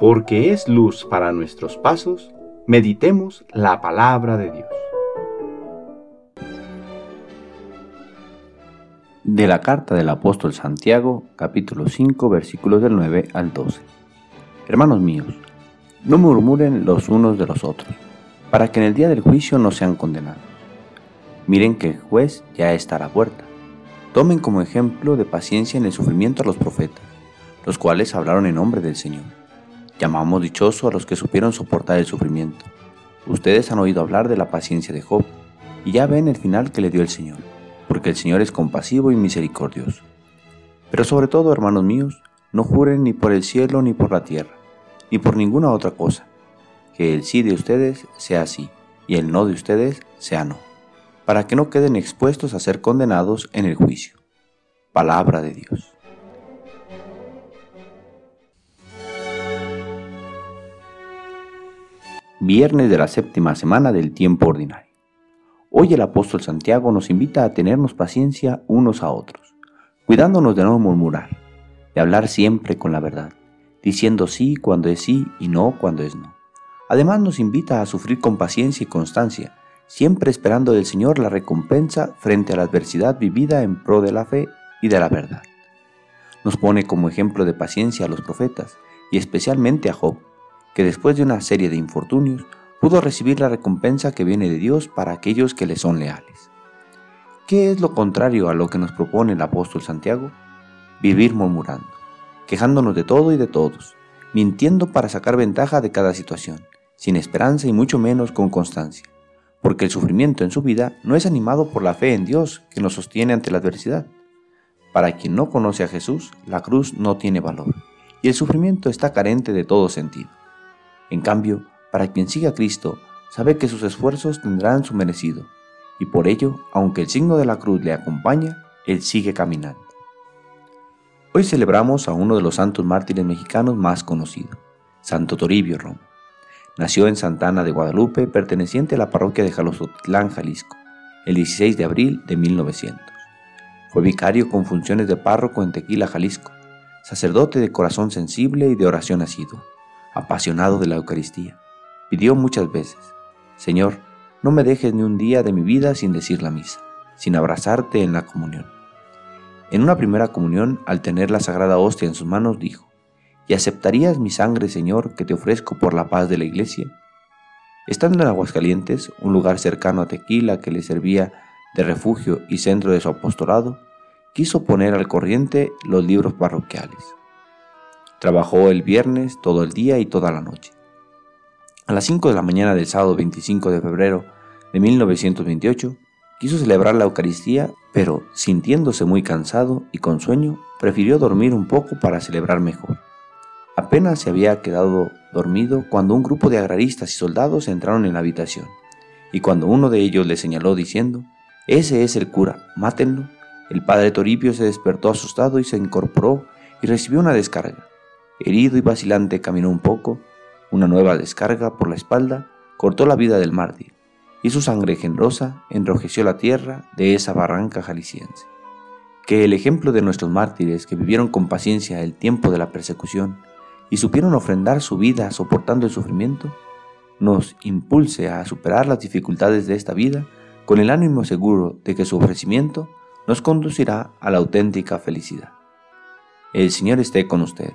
porque es luz para nuestros pasos, meditemos la palabra de Dios. De la carta del apóstol Santiago, capítulo 5, versículos del 9 al 12. Hermanos míos, no murmuren los unos de los otros, para que en el día del juicio no sean condenados. Miren que el juez ya está a la puerta. Tomen como ejemplo de paciencia en el sufrimiento a los profetas, los cuales hablaron en nombre del Señor. Llamamos dichoso a los que supieron soportar el sufrimiento. Ustedes han oído hablar de la paciencia de Job, y ya ven el final que le dio el Señor, porque el Señor es compasivo y misericordioso. Pero sobre todo, hermanos míos, no juren ni por el cielo ni por la tierra, ni por ninguna otra cosa, que el sí de ustedes sea sí, y el no de ustedes sea no para que no queden expuestos a ser condenados en el juicio. Palabra de Dios. Viernes de la séptima semana del tiempo ordinario. Hoy el apóstol Santiago nos invita a tenernos paciencia unos a otros, cuidándonos de no murmurar, de hablar siempre con la verdad, diciendo sí cuando es sí y no cuando es no. Además nos invita a sufrir con paciencia y constancia, siempre esperando del Señor la recompensa frente a la adversidad vivida en pro de la fe y de la verdad. Nos pone como ejemplo de paciencia a los profetas, y especialmente a Job, que después de una serie de infortunios pudo recibir la recompensa que viene de Dios para aquellos que le son leales. ¿Qué es lo contrario a lo que nos propone el apóstol Santiago? Vivir murmurando, quejándonos de todo y de todos, mintiendo para sacar ventaja de cada situación, sin esperanza y mucho menos con constancia porque el sufrimiento en su vida no es animado por la fe en Dios que nos sostiene ante la adversidad. Para quien no conoce a Jesús, la cruz no tiene valor y el sufrimiento está carente de todo sentido. En cambio, para quien sigue a Cristo, sabe que sus esfuerzos tendrán su merecido y por ello, aunque el signo de la cruz le acompaña, él sigue caminando. Hoy celebramos a uno de los santos mártires mexicanos más conocidos, Santo Toribio Romo. Nació en Santana de Guadalupe, perteneciente a la parroquia de Jalostotlán, Jalisco, el 16 de abril de 1900. Fue vicario con funciones de párroco en Tequila, Jalisco, sacerdote de corazón sensible y de oración asiduo, apasionado de la Eucaristía. Pidió muchas veces, Señor, no me dejes ni un día de mi vida sin decir la misa, sin abrazarte en la comunión. En una primera comunión, al tener la sagrada hostia en sus manos, dijo, ¿Y aceptarías mi sangre, Señor, que te ofrezco por la paz de la iglesia? Estando en Aguascalientes, un lugar cercano a Tequila que le servía de refugio y centro de su apostolado, quiso poner al corriente los libros parroquiales. Trabajó el viernes todo el día y toda la noche. A las 5 de la mañana del sábado 25 de febrero de 1928, quiso celebrar la Eucaristía, pero sintiéndose muy cansado y con sueño, prefirió dormir un poco para celebrar mejor. Apenas se había quedado dormido cuando un grupo de agraristas y soldados entraron en la habitación, y cuando uno de ellos le señaló diciendo, Ese es el cura, mátenlo, el padre Toribio se despertó asustado y se incorporó y recibió una descarga. Herido y vacilante caminó un poco, una nueva descarga por la espalda cortó la vida del mártir, y su sangre generosa enrojeció la tierra de esa barranca jalisciense. Que el ejemplo de nuestros mártires que vivieron con paciencia el tiempo de la persecución, y supieron ofrendar su vida soportando el sufrimiento, nos impulse a superar las dificultades de esta vida con el ánimo seguro de que su ofrecimiento nos conducirá a la auténtica felicidad. El Señor esté con usted.